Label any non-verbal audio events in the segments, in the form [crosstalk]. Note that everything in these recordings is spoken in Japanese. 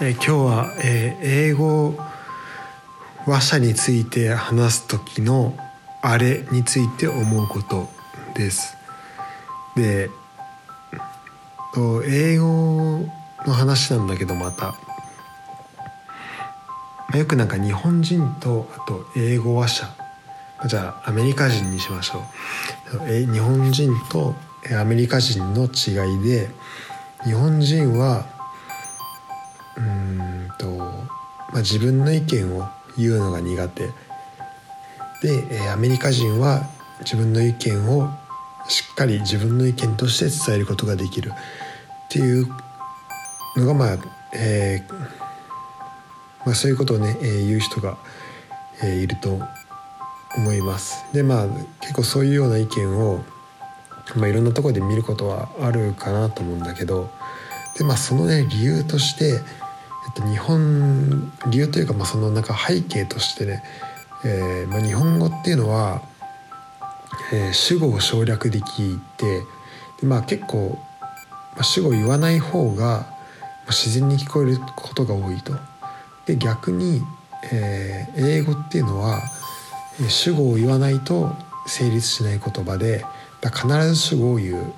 え、今日は、え、英語話者について話す時のあれについて思うことです。で英語の話なんだけどまた。まよくなんか日本人とあと英語話者。じゃあアメリカ人にしましょう。え日本人とアメリカ人の違いで日本人はまあ、自分の意見を言うのが苦手。でアメリカ人は自分の意見をしっかり自分の意見として伝えることができる。っていうのがまあ、えーまあ、そういうことをね、えー、言う人が、えー、いると思います。でまあ結構そういうような意見を、まあ、いろんなところで見ることはあるかなと思うんだけど。でまあそのね理由として、えっと、日本理由というか、まあ、そのなんか背景としてね、えーまあ、日本語っていうのは、えー、主語を省略できてで、まあ、結構、まあ、主語を言わない方が自然に聞こえることが多いと。で逆に、えー、英語っていうのは主語を言わないと成立しない言葉でだ必ず主語を言う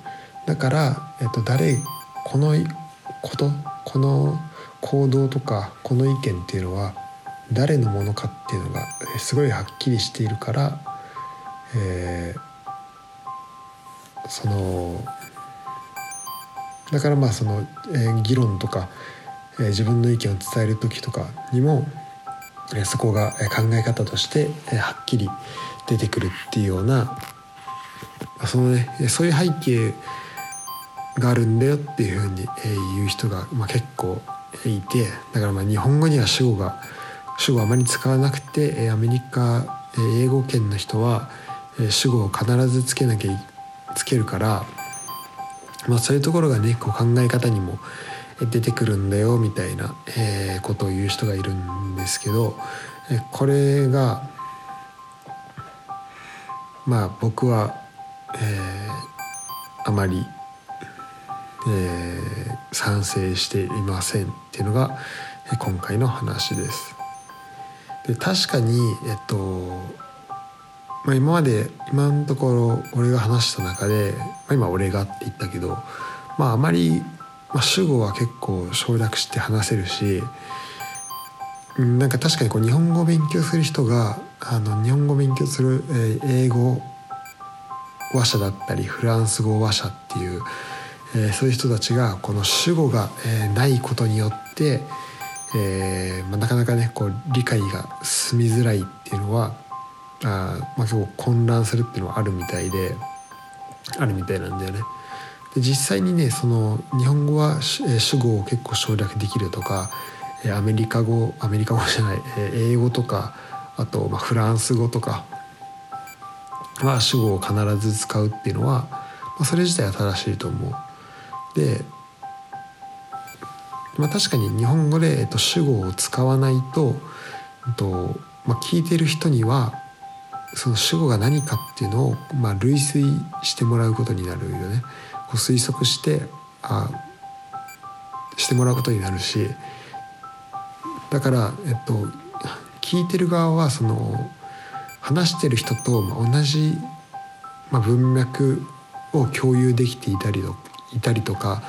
だから、えっと、誰このことこの行動とかこの意見っていうのは誰のものかっていうのがすごいはっきりしているから、えー、そのだからまあその、えー、議論とかえ自分の意見を伝える時とかにも、えそこが考え方として、えはっきり出てくるっていうようなそのねそういう背景があるんだよっていうふうに、え言う人が、まあ、結構いてだからまあ日本語には主語が主語あまり使わなくてアメリカ英語圏の人は主語を必ずつけなきゃつけるから、まあ、そういうところがねこう考え方にも出てくるんだよみたいな、え、ことを言う人がいるんですけど、これがまあ僕は、えー、あまり、えー、賛成していませんっていうのが今回の話です。で確かに、えっとまあ、今まで今のところ俺が話した中で、まあ、今俺がって言ったけど、まあ、あまりまあ、主語は結構省略して話せるしなんか確かにこう日本語を勉強する人があの日本語を勉強する、え、英語話者だったりフランス語話者っていう、えー、そういう人たちがこの主語が、えー、ないことによって、えーまあ、なかなかねこう理解が進みづらいっていうのはあ、まあ、結構混乱するっていうのはあるみたいであるみたいなんだよね。で実際にねその日本語は主語を結構省略できるとかアメリカ語アメリカ語じゃない英語とかあとまあフランス語とかは主語を必ず使うっていうのは、まあ、それ自体は正しいと思う。で、まあ、確かに日本語で、えっと、主語を使わないと、えっとまあ、聞いてる人にはその主語が何かっていうのを、まあ、類推してもらうことになるよね。こう推測してあしてもらうことになるしだから、えっと、聞いてる側はその話してる人と同じ、まあ、文脈を共有できていたりといたりとか、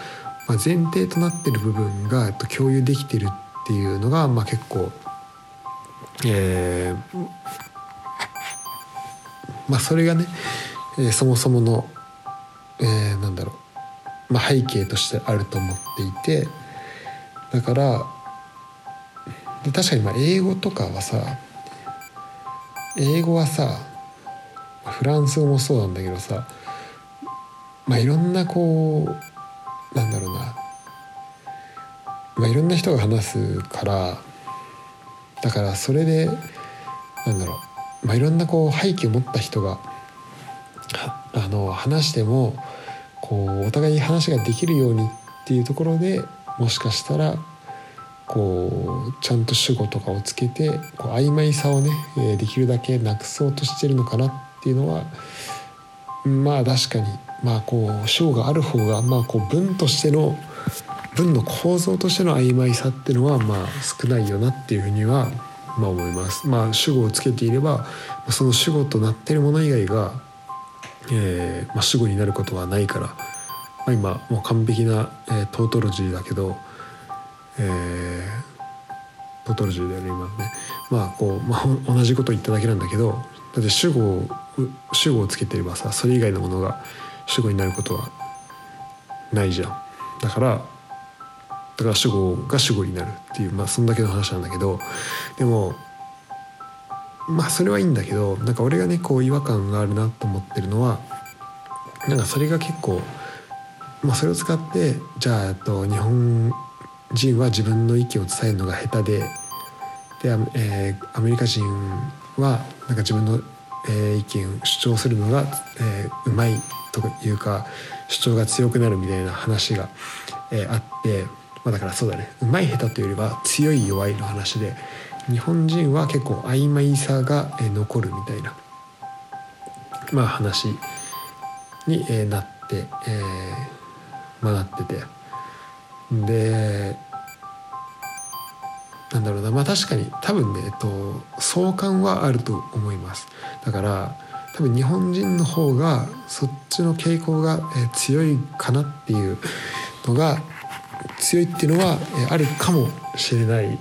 まあ、前提となってる部分が、共有できてるっていうのが、まあ、結構、えーまあ、それがね、えー、そもそものえー、なんだろう、まあ、背景としてあると思っていてだからで確かにまあ英語とかはさ英語はさフランス語もそうなんだけどさまあいろんなこうなんだろうな。まあいろんな人が話すからだからそれでなんだろう。まあいろんなこう背景を持った人があの話してもこうお互いに話ができるようにっていうところでもしかしたらこうちゃんと主語とかをつけてこう曖昧さをね、できるだけなくそうとしてるのかなっていうのはまあ確かにまあこう主語がある方がまあこう文としての文の構造としての曖昧さっていうのはまあ少ないよなっていうふうにはまあ思います。まあ主語をつけていればその主語となっているもの以外が、えーまあ、主語になることはないから、まあ、今もう完璧な、えー、トートロジーだけど、えー、トートロジーだよね今ね。まあこう、まあ、同じこと言っただけなんだけどだって主語を主語をつけてればさそれ以外のものが主語になることはないじゃん。だからだから主語が主語になるっていうまあそんだけの話なんだけどでもまあそれはいいんだけどなんか俺がねこう違和感があるなと思ってるのはなんかそれが結構まあそれを使ってじゃあと日本人は自分の意見を伝えるのが下手でで、えー、アメリカ人はなんか自分の、えー、意見を主張するのが、えー、うまいというか主張が強くなるみたいな話が、えー、あってまあ、だからそうだね。うまい下手というよりは強い弱いの話で日本人は結構曖昧さがえ残るみたいなまあ話になって、えー、まあなってて。でなんだろうな。まあ確かに多分ね、えっと、相関はあると思います。だから多分日本人の方がそっちの傾向が強いかなっていうのが強いっていうのは、えあるかもしれない。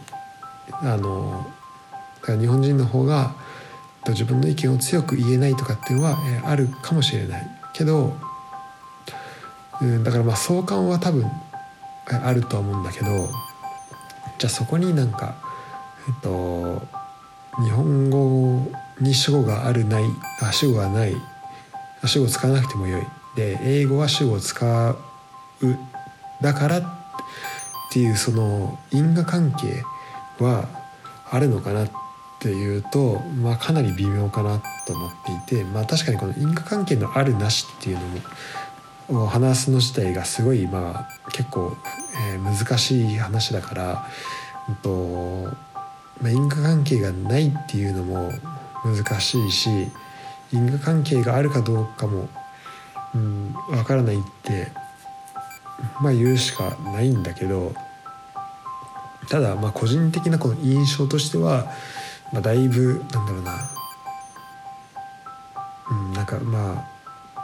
あのだから日本人の方が自分の意見を強く言えないとかっていうのは、えあるかもしれない。けど、うん、だからまあ相関は多分あるとは思うんだけどじゃあそこになんかえっと日本語に主語があるないあ主語がない主語を使わなくてもよい。で英語は主語を使うだからっていうその因果関係はあるのかなっていうと、まあ、かなり微妙かなと思っていて、まあ、確かにこの因果関係のあるなしっていうのも話すの自体がすごいまあ結構、えー、難しい話だから、うんとまあ、因果関係がないっていうのも難しいし因果関係があるかどうかも、うん、分からないってまあ言うしかないんだけどただまあ個人的なこの印象としては、まあ、だいぶなんだろうなうんなんかまあ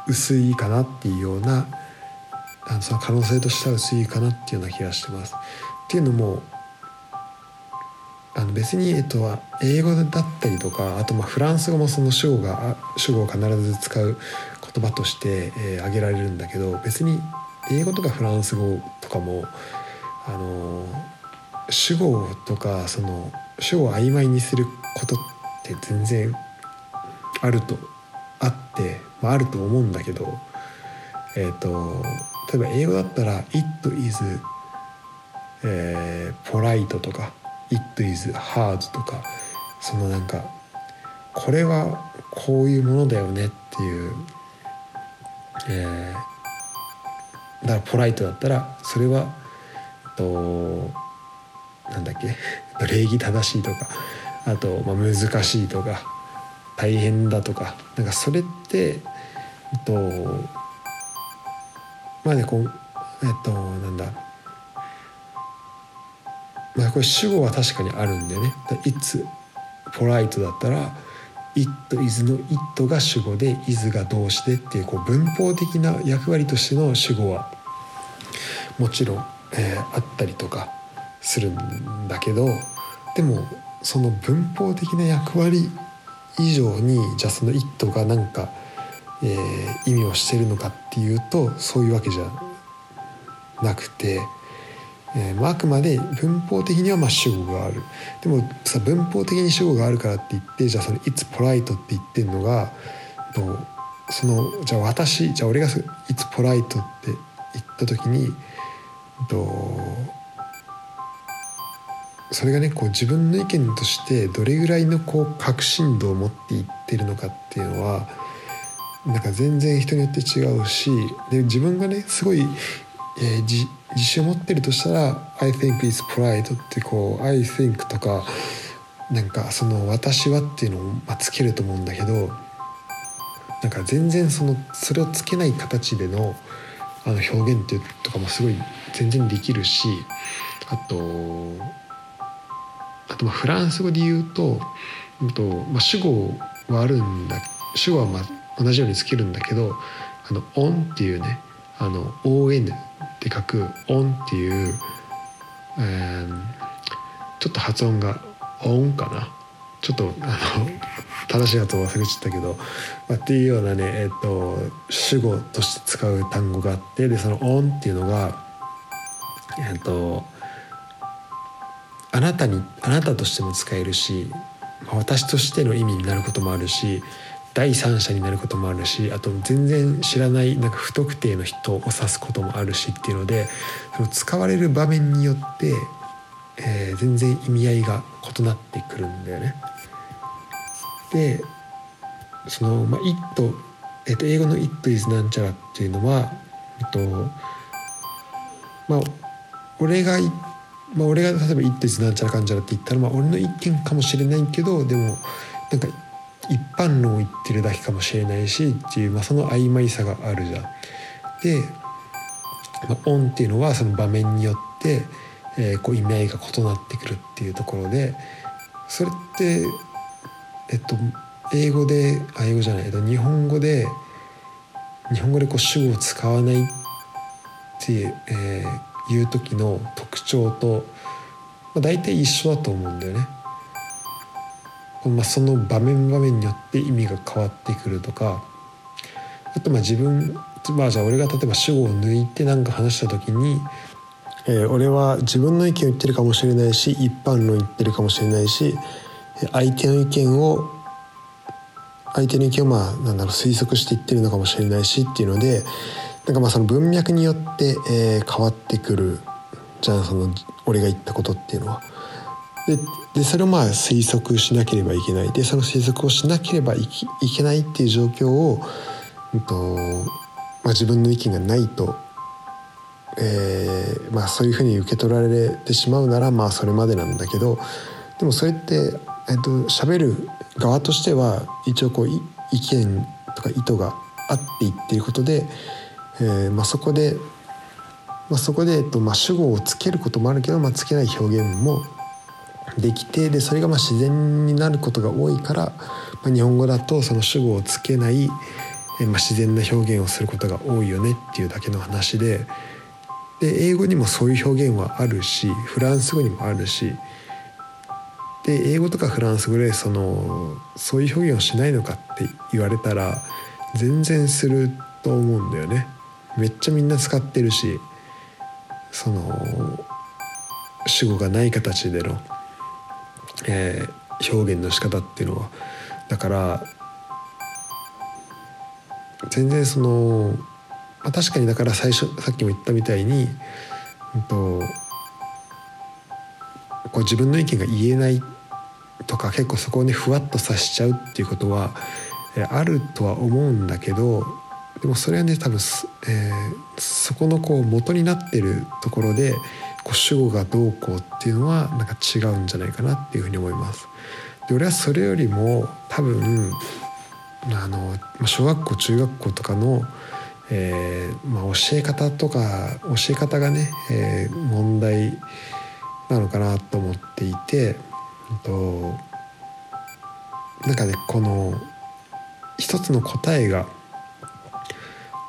薄いかなっていうようなあのその可能性としては薄いかなっていうような気がしてます。っていうのもあの別に、えっと、英語だったりとかあとまあフランス語もその主語が主語を必ず使う言葉として、えー、挙げられるんだけど別に英語とかフランス語とかもあの主語とかその主語を曖昧にすることって全然あるとあって、まあ、あると思うんだけどえっ、ー、と例えば英語だったら「it is、えー、polite」とか「it is hard」とかそのなんかこれはこういうものだよねっていう、えー、だからポライトだったらそれはとなんだっけ [laughs] 礼儀正しいとかあと、まあ、難しいとか大変だとかなんかそれってとまあねこうえっとなんだまあこれ主語は確かにあるんだよね。いつポライトだったら「it is」の「it」が主語で「is」が動詞でっていうこう文法的な役割としての主語はもちろん、えー、あったりとかするんだけどでもその文法的な役割以上にじゃあその「it」が何か、えー、意味をしてるのかっていうとそういうわけじゃなくて。えー、あくまで文法的にはまあ主語がある。でもさ文法的に主語があるからって言ってじゃあその「It's polite」って言ってんのがとそのじゃあ私じゃあ俺が「It's polite」って言った時にとそれがねこう自分の意見としてどれぐらいのこう確信度を持っていってるのかっていうのはなんか全然人によって違うしで自分がねすごい、えー、自信を持ってるとしたら「I think it's pride」ってこう「I think」とかなんかその「私は」っていうのを、つけると思うんだけどなんか全然そのそれをつけない形でのあの表現っていうとかもすごい全然できるしあとあとまあフランス語で言うと,、うんとまあ、主語はあるんだ主語はまあ同じようにつけるんだけど「あの on」っていうねあの ON って書く「on」っていう、えー、ちょっと発音が「オン」かな？ちょっとあの正しい発音忘れちゃったけど、まあ、っていうようなね、えーと、主語として使う単語があってでその「オン」っていうのがえっ、ー、とあなたにあなたとしても使えるし私としての意味になることもあるし第三者になることもあるしあと全然知らないなんか不特定の人を指すこともあるしっていうのでその使われる場面によって、えー、全然意味合いが異なってくるんだよね。でその、まあ、it、えっと、英語の「it is なんちゃら」っていうのは、えっとまあ、俺が、まあ、俺が例えば「it is なんちゃらかんちゃら」って言ったら、まあ、俺の意見かもしれないけどでもなんか一般論を言ってるだけかもしれないしっていう、まあ、その曖昧さがあるじゃん。で、まあ、オンっていうのはその場面によって、えー、こう意味合いが異なってくるっていうところでそれってえっと英語であ英語じゃない、えっと、日本語で日本語でこう主語を使わないっていう,、えー、いう時の特徴と、まあ、大体一緒だと思うんだよね。まあ、その場面場面によって意味が変わってくるとかあとまあ自分まあじゃあ俺が例えば主語を抜いて何か話した時に、えー、俺は自分の意見を言ってるかもしれないし一般論言ってるかもしれないし相手の意見を相手の意見をまあなんだろう推測して言ってるのかもしれないしっていうのでなんかまあその文脈によって、えー、変わってくるじゃあその俺が言ったことっていうのは。ででそれをまあ推測しなければいけない。でその推測をしなければいけないっていう状況を、うんとまあ、自分の意見がないと、えーまあ、そういうふうに受け取られてしまうならまあそれまでなんだけどでもそれって、えっと喋る側としては一応こう意見とか意図があって言っていることで、えーまあ、そこで、まあ、そこで、えっとまあ、主語をつけることもあるけど、まあ、つけない表現もできてでそれがまあ自然になることが多いから、まあ、日本語だとその主語をつけない、えまあ、自然な表現をすることが多いよねっていうだけの話でで英語にもそういう表現はあるしフランス語にもあるしで英語とかフランス語でそのそういう表現をしないのかって言われたら全然すると思うんだよね。めっちゃみんな使ってるしその主語がない形でのえー、表現の仕方っていうのはだから全然その、まあ、確かにだから最初さっきも言ったみたいに、うんと、こう自分の意見が言えないとか結構そこをねふわっとさしちゃうっていうことは、えー、あるとは思うんだけどでもそれはね多分、えー、そこのこう元になってるところでこう主語がどうこうっていうのはなんか違うんじゃないかなっていうふうに思います。で俺はそれよりも多分あの小学校中学校とかの、えーまあ、教え方とか教え方がね、えー、問題なのかなと思っていて、となんかねこの一つの答えが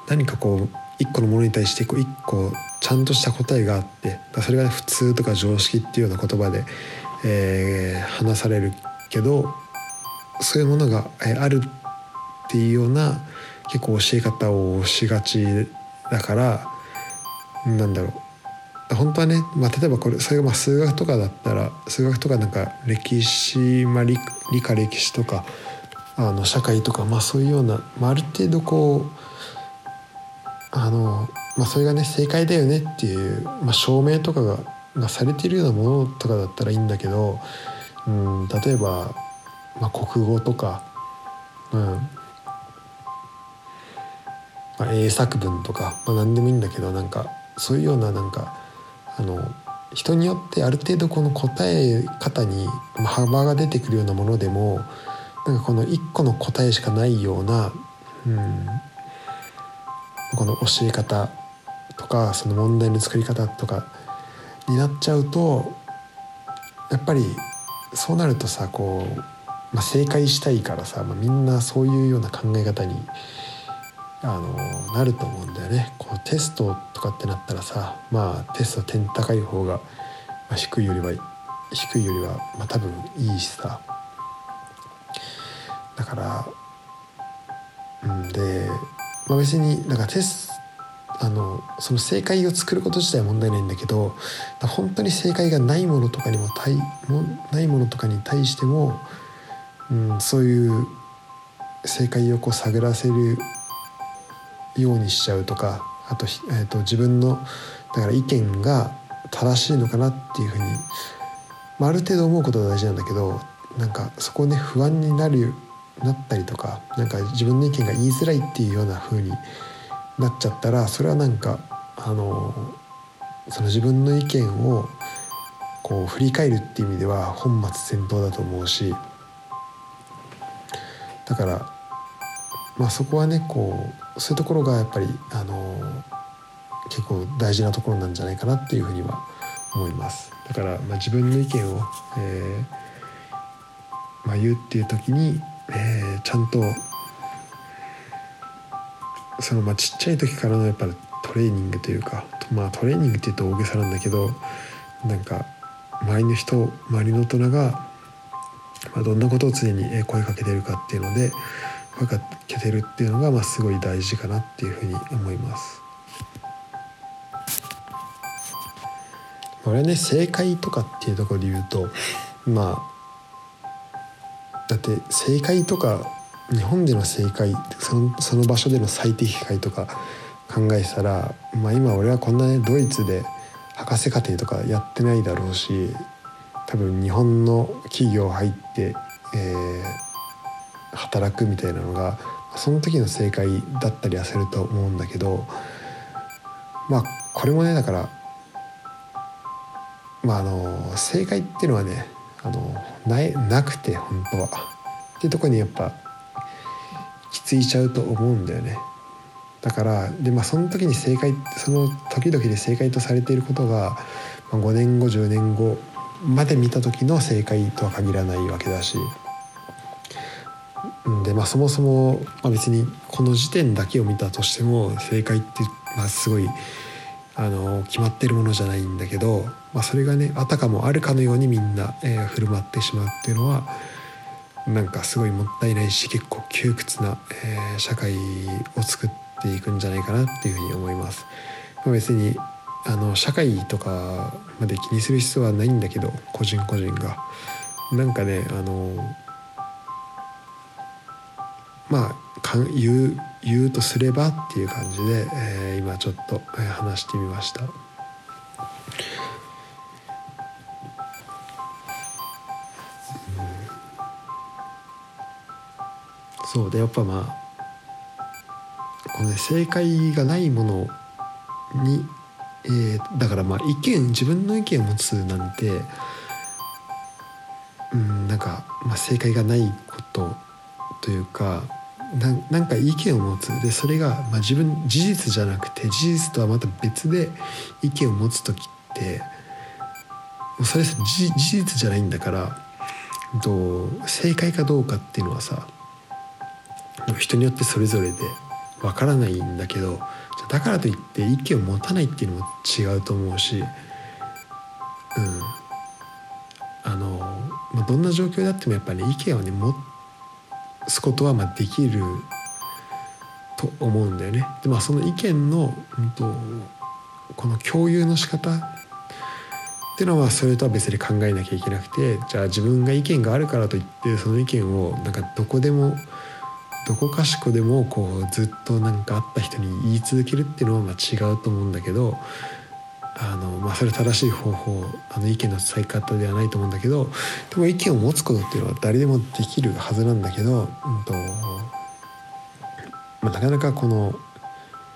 何かこう一個のものに対して一個ちゃんとした答えがあってそれが普通とか常識っていうような言葉で、えー、話されるけどそういうものがあるっていうような結構教え方をしがちだからなんだろう。本当はね、まあ、例えばこれそれが数学とかだったら数学とかなんか歴史、まあ理、理科歴史とかあの社会とか、まあ、そういうような、まあ、ある程度こうあの、まあ、それがね正解だよねっていう、まあ、証明とかががされているようなものとかだったらいいんだけど、うん、例えば、まあ、国語とか、うんまあ、英作文とか、まあ、何でもいいんだけどなんかそういうようななんかあの人によってある程度この答え方に幅が出てくるようなものでもなんかこの一個の答えしかないような、うん、この教え方とかその問題の作り方とかになっちゃうとやっぱりそうなるとさこう、まあ、正解したいからさ、まあ、みんなそういうような考え方にあのなると思うんだよね。こうテストとかってなったらさまあテスト点高い方が、まあ、低いよりは低いよりは、まあ、多分いいしさだからうんで、まあ、別になんかテスあのその正解を作ること自体は問題ないんだけど本当に正解がないものとかにも対もないものとかに対しても、うん、そういう正解をこう探らせるようにしちゃうとかあと,、えーと、自分のだから意見が正しいのかなっていうふうに、まあ、ある程度思うことが大事なんだけどなんかそこね不安になるなったりとかなんか自分の意見が言いづらいっていうような風になっちゃったらそれはなんかあのその自分の意見をこう振り返るっていう意味では本末転倒だと思うしだからまあそこはねこうそういうところがやっぱりあの結構大事なところなんじゃないかなっていうふうには思います。だからまあ自分の意見を、えーまあ、言うっていう時に、えー、ちゃんとそのまあちっちゃい時からのやっぱりトレーニングというかまあトレーニングっていうと大げさなんだけどなんか周りの人周りの大人が、まあ、どんなことを常に声かけてるかっていうので声かけてるっていうのがまあすごい大事かなっていうふうに思います。俺はね正解とかっていうところで言うとまあだって正解とか日本での正解そのその場所での最適解とか考えたら、まあ、今俺はこんなねドイツで博士課程とかやってないだろうし多分日本の企業入って、えー、働くみたいなのがその時の正解だったりはすると思うんだけどまあこれもねだからまああの正解っていうのはねあのないなくて本当は。っていうとこにやっぱきついちゃうと思うんだよね。だからで、まあ、その時に正解その時々で正解とされていることが、まあ、5年後10年後まで見た時の正解とは限らないわけだし。でまあ、そもそも、まあ、別にこの時点だけを見たとしても正解って、まあ、すごいあの決まってるものじゃないんだけど、まあ、それがねあたかもあるかのようにみんな、えー、振る舞ってしまうっていうのはなんかすごいもったいないし結構窮屈な、えー、社会を作っていくんじゃないかなっていうふうに思います。まあ、別にあの社会とかまで気にする必要はないんだけど個人個人が。なんかねあのまあかん言う言うとすればっていう感じで、えー、今ちょっと話してみました。そうでやっぱまあこの、ね、正解がないものに、えー、だからまあ意見自分の意見を持つなんてうんなんか、まあ、正解がないことというかななんか意見を持つ。でそれが、まあ、自分事実じゃなくて事実とはまた別で意見を持つ時ってもうそれ事実じゃないんだからと正解かどうかっていうのはさ人によってそれぞれでわからないんだけどだからといって意見を持たないっていうのも違うと思うし、うんあのまあ、どんな状況であってもやっぱり、ね、意見をね持つことはまあできると思うんだよね。でまあその意見の、うんと、この共有の仕方っていうのはそれとは別に考えなきゃいけなくてじゃあ自分が意見があるからといってその意見をなんかどこでもどこかしこでもこうずっと何かあった人に言い続けるっていうのはまあ違うと思うんだけどあの、まあ、それ正しい方法あの意見の伝え方ではないと思うんだけどでも意見を持つことっていうのは誰でもできるはずなんだけど、うんとまあ、なかなかこの、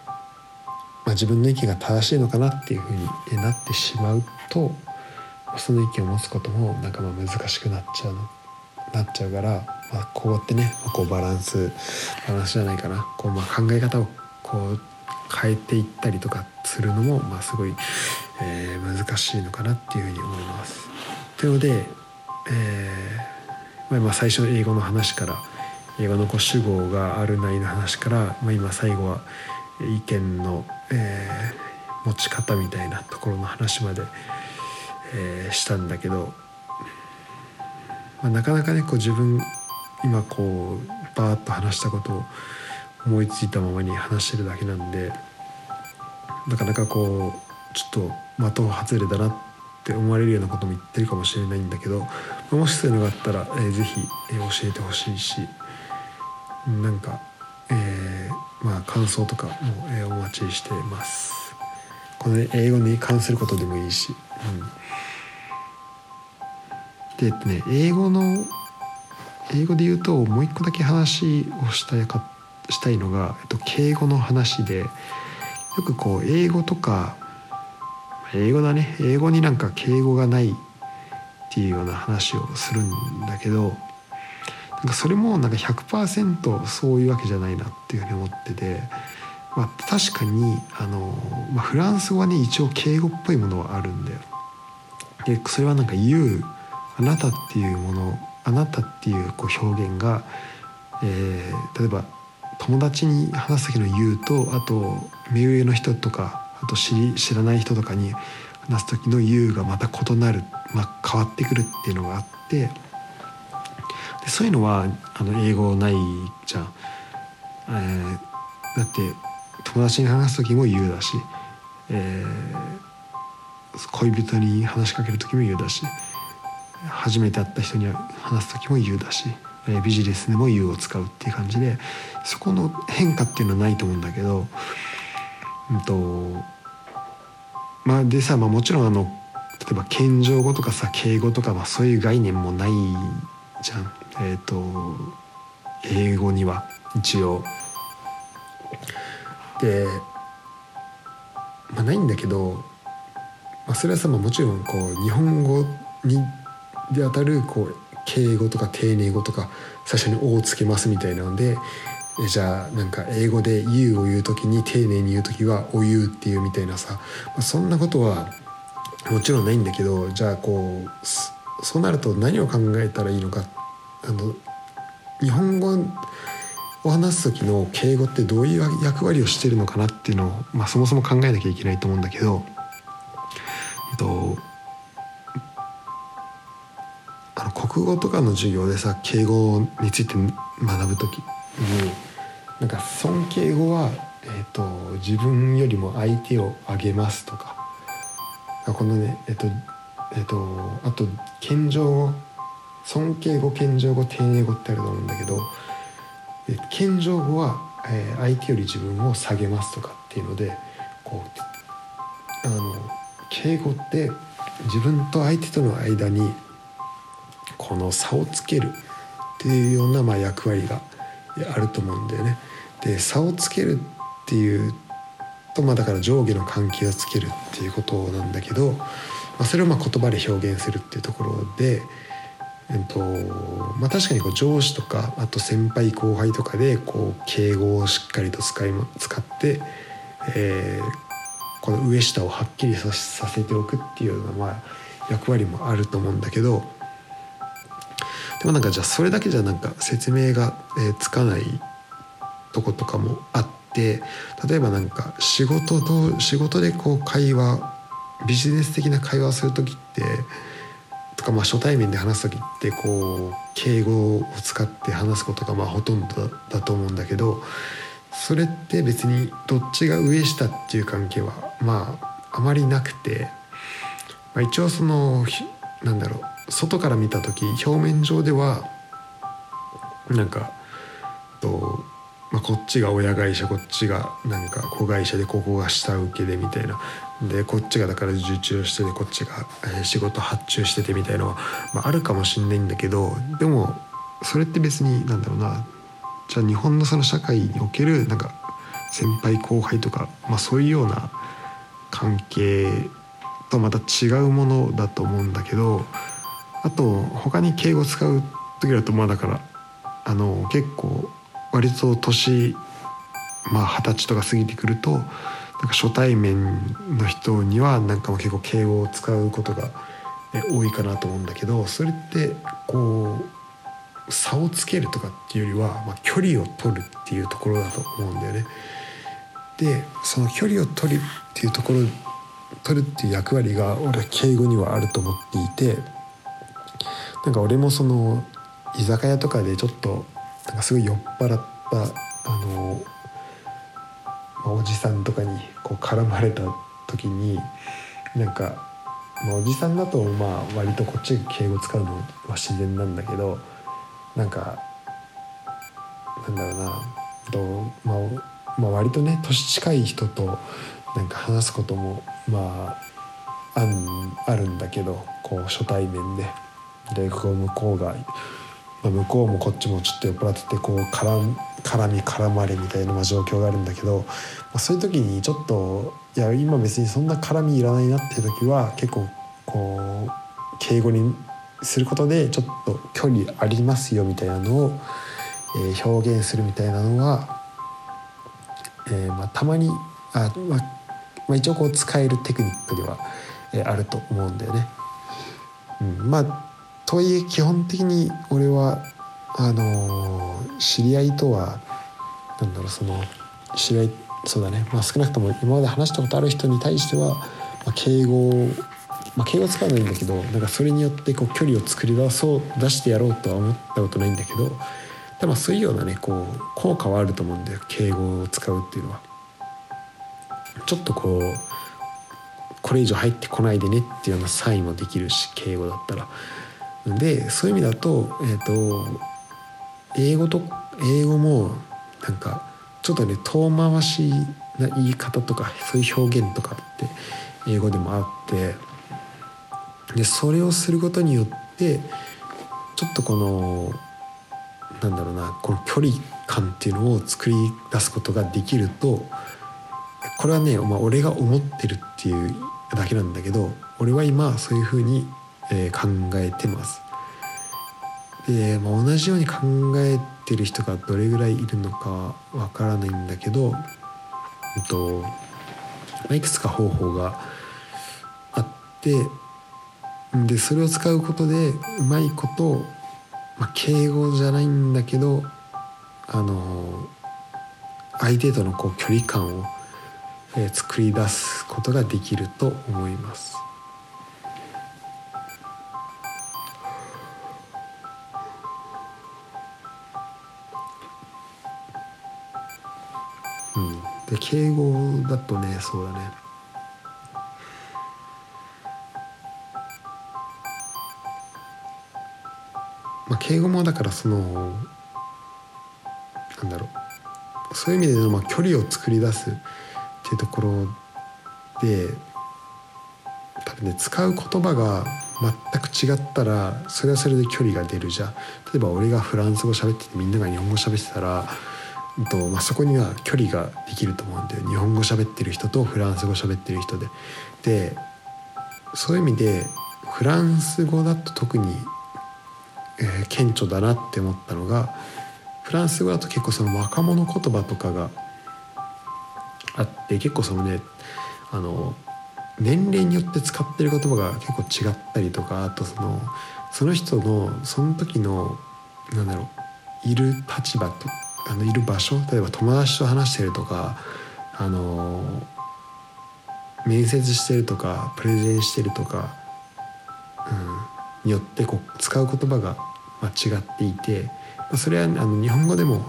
まあ、自分の意見が正しいのかなっていうふうになってしまうとその意見を持つこともなんかまあ難しくなっちゃうなっちゃうから。まあ、こうやってね、ま、こうバランスバランスじゃないかなこう、ま、考え方をこう変えていったりとかするのも、まあ、すごい、えー、難しいのかなっていうふうに思います。というので、えーまあ、最初の英語の話から英語のこう主語があるないの話から、まあ、今最後は意見の、えー、持ち方みたいなところの話まで、えー、したんだけど、まあ、なかなかねこう自分今こうバーッと話したことを思いついたままに話してるだけなんでなかなかこうちょっと的外れだなって思われるようなことも言ってるかもしれないんだけどもしそういうのがあったら、えー、ぜひ、えー、教えてほしいしなんか、えー、まあ感想とかも、えー、お待ちしてます。この、ね、英語に関することでもいいし、うん、でね英語の英語で言うともう一個だけ話をしたいかしたいのが、えっと、敬語の話でよくこう英語とか英語だね英語になんか敬語がないっていうような話をするんだけどなんかそれもなんか100%そういうわけじゃないなっていうふうに思ってて、まあ、確かにあの、まあ、フランス語はね一応敬語っぽいものはあるんだよ。でそれはなんか「言う」「あなた」っていうものあなたっていうこう表現が、えー、例えば友達に話す時の「言う」とあと目上の人とかあと知り知らない人とかに話す時の「言う」がまた異なる、まあ、変わってくるっていうのがあってでそういうのはあの英語ないじゃん。えー、だって友達に話す時も「言う」だし、えー、恋人に話しかける時も「言う」だし。初めて会った人に話す時も You だし、えビジネスでも You を使うっていう感じでそこの変化っていうのはないと思うんだけど、うんとまあ、でさ、まあ、もちろんあの例えば謙譲語とかさ敬語とか、まあ、そういう概念もないじゃん、えーと、英語には一応。で、まあ、ないんだけど、まあ、それはさ、まあ、もちろんこう日本語にで当たるこう敬語とか丁寧語とか最初に「お」をつけますみたいなのでじゃあなんか英語で「You」を言う時に丁寧に言う時は「お言う」っていうみたいなさ、そんなことはもちろんないんだけどじゃあこうそうなると何を考えたらいいのかあの日本語を話す時の敬語ってどういう役割をしてるのかなっていうのを、まあ、そもそも考えなきゃいけないと思うんだけど、えっと、あの国語とかの授業でさ敬語について学ぶ時になんか尊敬語は、えーと、自分よりも相手をあげますとか。このねえっ、ー、とえっ、ー、とあと謙譲語尊敬語謙譲語丁寧語ってあると思うんだけど謙譲語は、えー、相手より自分を下げますとかっていうのでこうあの敬語って自分と相手との間にこの差をつけるっていうようなまあ役割があると思うんだよね。で差をつけるっていうとまあだから上下の関係をつけるっていうことなんだけど、まあ、それをまあ言葉で表現するっていうところで、えっとまあ、確かにこう上司とかあと先輩後輩とかでこう敬語をしっかりと使い使って、えー、この上下をはっきりさせておくっていうようなまあ役割もあると思うんだけど。でもなんかじゃあそれだけじゃなんか説明が、えつかないとことかもあって例えばなんか仕事と仕事でこう会話ビジネス的な会話をする時ってとかまあ初対面で話す時ってこう敬語を使って話すことがまあほとんどだと思うんだけどそれって別にどっちが上下っていう関係はまああまりなくて、まあ、一応そのなんだろう外から見た時表面上ではなんかと、まあ、こっちが親会社こっちがなんか子会社でここが下請けでみたいな。でこっちがだから受注しててこっちが仕事発注しててみたいのは、まあ、あるかもしんないんだけどでもそれって別になんだろうな。じゃあ日本のその社会におけるなんか先輩後輩とか、まあ、そういうような関係とまた違うものだと思うんだけどあと他に敬語使う時だとまあだからあの結構割と年まあ二十歳とか過ぎてくるとなんか初対面の人にはなんか結構敬語を使うことが多いかなと思うんだけどそれってこう差をつけるとかっていうよりは、まあ、距離を取るっていうところだと思うんだよね。でその距離を取るっていうところ取るっていう役割が俺は敬語にはあると思っていてなんか俺もその居酒屋とかでちょっとなんかすごい酔っ払ったあの、まあ、おじさんとかにこう絡まれた時になんか、まあ、おじさんだとまあ割とこっちが敬語使うのは自然なんだけどなんかなんだろうなと、まあ、まあ割とね年近い人となんか話すこともまああんあるんだけどこう初対面で。でこう向こうが、まあ、向こうもこっちもちょっと酔っ払っててこう絡絡み絡まれみたいな状況があるんだけど、まあ、そういう時にちょっといや今別にそんな絡みいらないなっていう時は結構こう敬語にすることでちょっと距離ありますよみたいなのを、えー、表現するみたいなのは、えーまあ、たまにあ、まあ、まあ、一応こう使えるテクニックでは、えー、あると思うんだよね。うん、まあとはいえ基本的に俺はあの、知り合いとはなんだろうその知り合いそうだね、まあ、少なくとも今まで話したことある人に対しては、まあ、敬語まあ、敬語使わないんだけどなんかそれによってこう距離を作り出そう出してやろうとは思ったことないんだけどでもそういうようなねこう効果はあると思うんだよ敬語を使うっていうのは。ちょっとこうこれ以上入ってこないでねっていうようなサインもできるし敬語だったら。でそういう意味だと,、えーと、英語と英語もなんかちょっとね遠回しな言い方とかそういう表現とかって英語でもあってでそれをすることによってちょっとこのなんだろうなこの距離感っていうのを作り出すことができるとこれはね、まあ、俺が思ってるっていうだけなんだけど俺は今そういうふうに、えー、考えてます。で、まあ、同じように考えてる人がどれぐらいいるのかわからないんだけど、えっとま、いくつか方法があってでそれを使うことでうまいこと、まあ、敬語じゃないんだけどあの相手とのこう距離感をえ作り出すことができると思います。敬語だとねそうだね。まあ敬語もだからそのなんだろう。そういう意味でのまあ距離を作り出すっていうところで多分ね使う言葉が全く違ったらそれはそれで距離が出るじゃん。例えば俺がフランス語喋っててみんなが日本語喋ってたら、とまあ、そこには距離ができると思うんだよ日本語喋ってる人とフランス語喋ってる人で。でそういう意味でフランス語だと特に、えー、顕著だなって思ったのがフランス語だと結構その若者言葉とかがあって結構そのねあの年齢によって使ってる言葉が結構違ったりとかあとそのその人のその時のなんだろういる立場とあのいる場所例えば友達と話してるとかあの面接してるとかプレゼンしてるとか、うん、によってこう使う言葉が違っていてまあそれはあの日本語でも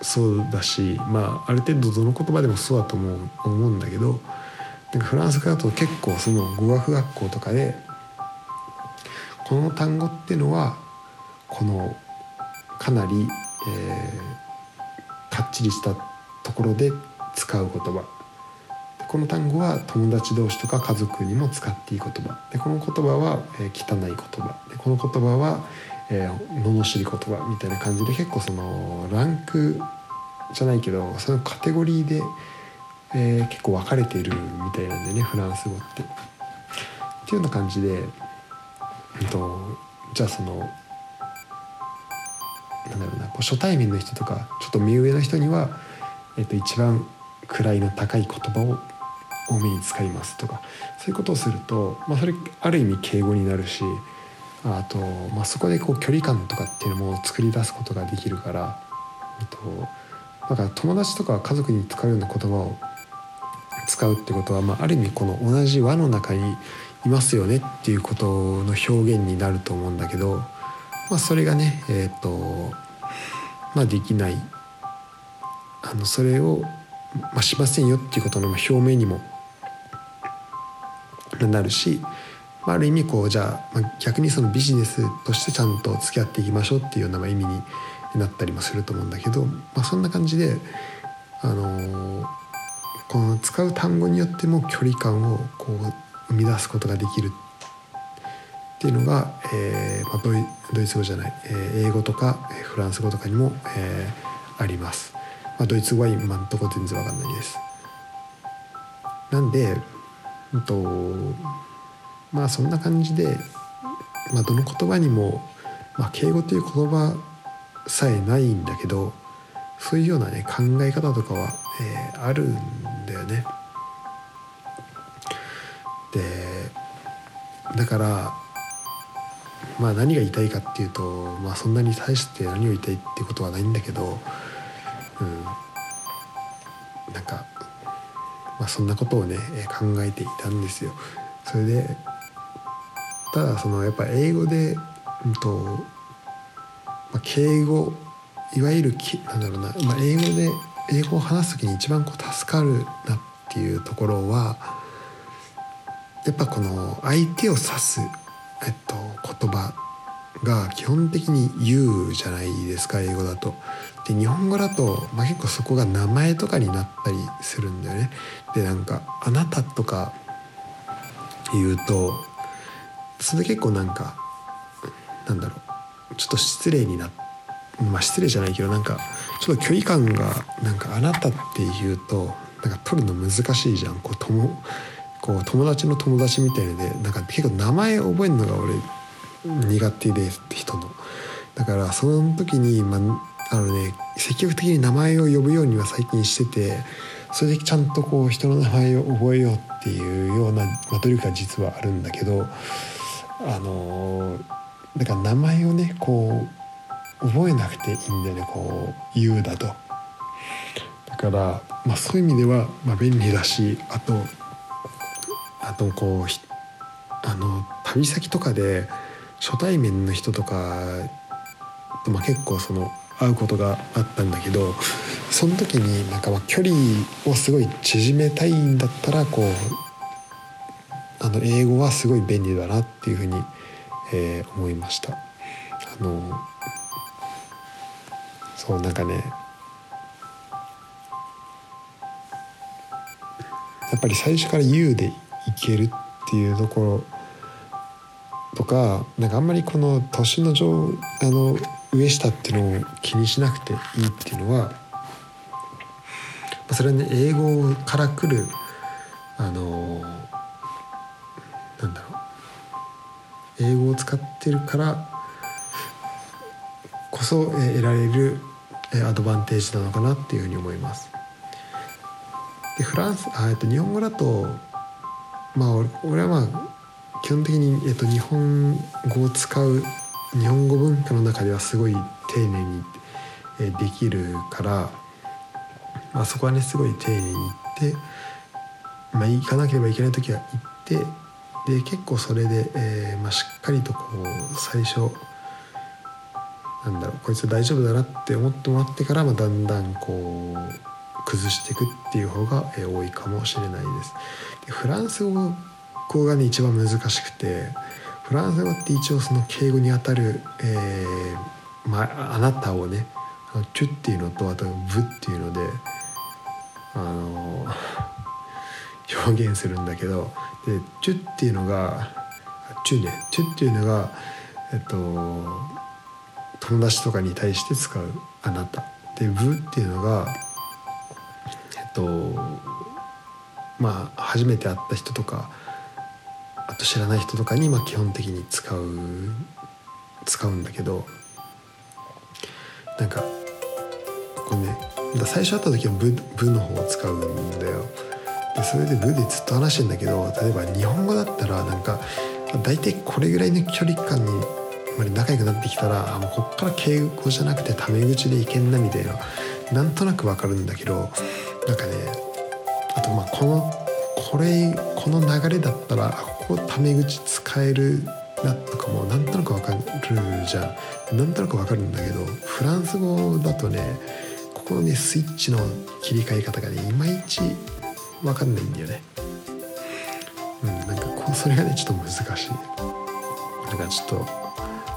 そうだし、まあ、ある程度どの言葉でもそうだと思う思うんだけどなんかフランス語だと結構その語学学校とかでこの単語ってのはこのかなり、えー、かっちりしたところで使う言葉。この単語は友達同士とか家族にも使っていい言葉。でこの言葉は、えー、汚い言葉。でこの言葉は、えー、罵り言葉。みたいな感じで結構そのランクじゃないけどそのカテゴリーで、えー、結構分かれているみたいなんでねフランス語って。っていうような感じで、えっと、じゃあそのなんだろうこう初対面の人とかちょっと目上の人には、えっと、一番位の高い言葉を多めに使いますとかそういうことをすると、まあ、それある意味敬語になるしあと、まあ、そこでこう距離感とかっていうのも作り出すことができるから、えっと、だから友達とか家族に使うような言葉を使うってことは、まあ、ある意味この同じ輪の中にいますよねっていうことの表現になると思うんだけど、まあ、それがねえっ、とまあできない。あのそれを、まあ、しませんよっていうことの表明にもなるし、まあ、ある意味こうじゃあ、まあ、逆にそのビジネスとしてちゃんと付き合っていきましょうっていうような意味になったりもすると思うんだけど、まあ、そんな感じで、あの、この使う単語によっても距離感をこう生み出すことができるってっていうのが、えーまあ、ドイドイツ語じゃない、えー、英語とかフランス語とかにも、えー、あります。まあ、ドイツ語は今んとこ全然わかんないです。なんで、うんとまあそんな感じで、まあ、どの言葉にも、まあ、敬語という言葉さえないんだけどそういうようなね考え方とかは、えー、あるんだよね。でだからまあ何が言いたいかっていうと、まあ、そんなに対して何を言いたいってことはないんだけど、うん、なんか、まあ、そんなことをね考えていたんですよ。それでただそのやっぱ英語で、うんとまあ、敬語いわゆるきなんだろうな、まあ、英語で英語を話す時に一番こう助かるなっていうところはやっぱこの相手を指す、えっと、言葉が基本的に「言う」じゃないですか英語だと。で日本語だと、まあ、結構そこが名前とかになったりするんだよね。でなんか「あなた」とか言うとそれ結構なんかなんだろうちょっと失礼になまあ失礼じゃないけどなんかちょっと距離感がなんか「あなた」って言うとなんか取るの難しいじゃんこう友こう友達の友達みたいのでなんか結構名前覚えるのが俺苦手でって人の。だからその時に、まあ、のね積極的に名前を呼ぶようには最近しててそれでちゃんとこう人の名前を覚えようっていうような、まあ、努力が実はあるんだけどあのだから名前をねこう覚えなくていいんだよねこう言うだと。だから、まあ、そういう意味では、まあ、便利だしあとあとこうあの旅先とかで初対面の人とかと、まあ、結構その会うことがあったんだけどその時になんかまあ距離をすごい縮めたいんだったらこうあの英語はすごい便利だなっていうふうに、えー、思いました。あのそうなんかねやっぱり最初から「U」でいけるっていうところとかなんかあんまりこの年の上あの上下っていうのを気にしなくていいっていうのはそれはね英語から来るあのなんだろう英語を使ってるからこそ得られるアドバンテージなのかなっていうふうに思います。でフランスあ、えっと、日本語だとまあ俺はまあ基本的に、えっと、日本語を使う日本語文化の中ではすごい丁寧に、えできるから、まあ、そこはねすごい丁寧に言って、まあ、行かなければいけない時は行ってで結構それで、えーまあ、しっかりとこう最初なんだろうこいつ大丈夫だなって思ってもらってから、まあ、だんだんこう崩していくっていう方が、え、多いかもしれないです。でフランス語語がね一番難しくてフランス語って一応その敬語にあたる、えーまあ、あなたをね「チュ」っていうのとあと「ブ」っていうのであの表現するんだけどで「チュ」っていうのが「チュ」ね「チュ」っていうのがえっと友達とかに対して使う「あなた」で「ブ」っていうのがえっとまあ初めて会った人とかあと知らない人とかにまあ基本的に使う使うんだけどなんかこうね。最初会った時はブの方を使うんだよ。でそれでブでずっと話してんだけど例えば日本語だったらなんか大体これぐらいの距離感にまで仲良くなってきたらあもうこっから敬語じゃなくてタメ口でいけんなみたいななんとなくわかるんだけどなんかねあとまあこのこれこの流れだったらこタメ口使えるなとかもなんとなくわかるじゃん。なんとなくわかるんだけどフランス語だとねここのねスイッチの切り替え方がねいまいちわかんないんだよね。うんなんかこうそれがねちょっと難しい。なんかちょっと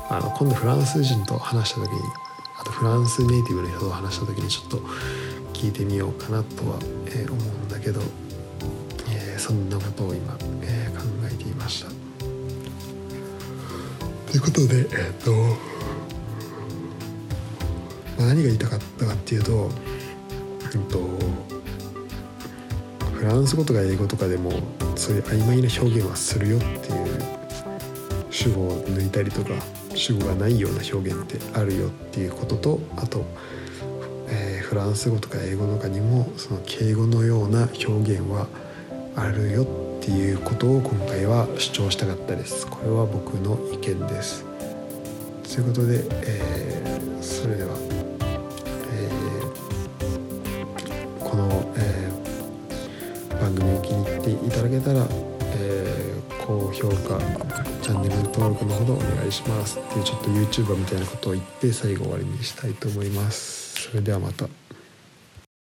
あの今度フランス人と話した時にあとフランスネイティブの人と話した時にちょっと聞いてみようかなとは、え、思うんだけど、えー、そんなことを今、えー、ということでえっ、と、何が言いたかったかっていうと,、えっとフランス語とか英語とかでもそういう曖昧な表現はするよっていう主語を抜いたりとか主語がないような表現ってあるよっていうこととあと、えー、フランス語とか英語とかにもその敬語のような表現はあるよっていうことを今回は主張したかったです。これは僕の意見です。ということで、えー、それでは、えー、この、え番組を気に入っていただけたら、え高評価チャンネル登録のほどお願いしますっていうちょっと YouTuber みたいなことを言って最後終わりにしたいと思います。それではまた。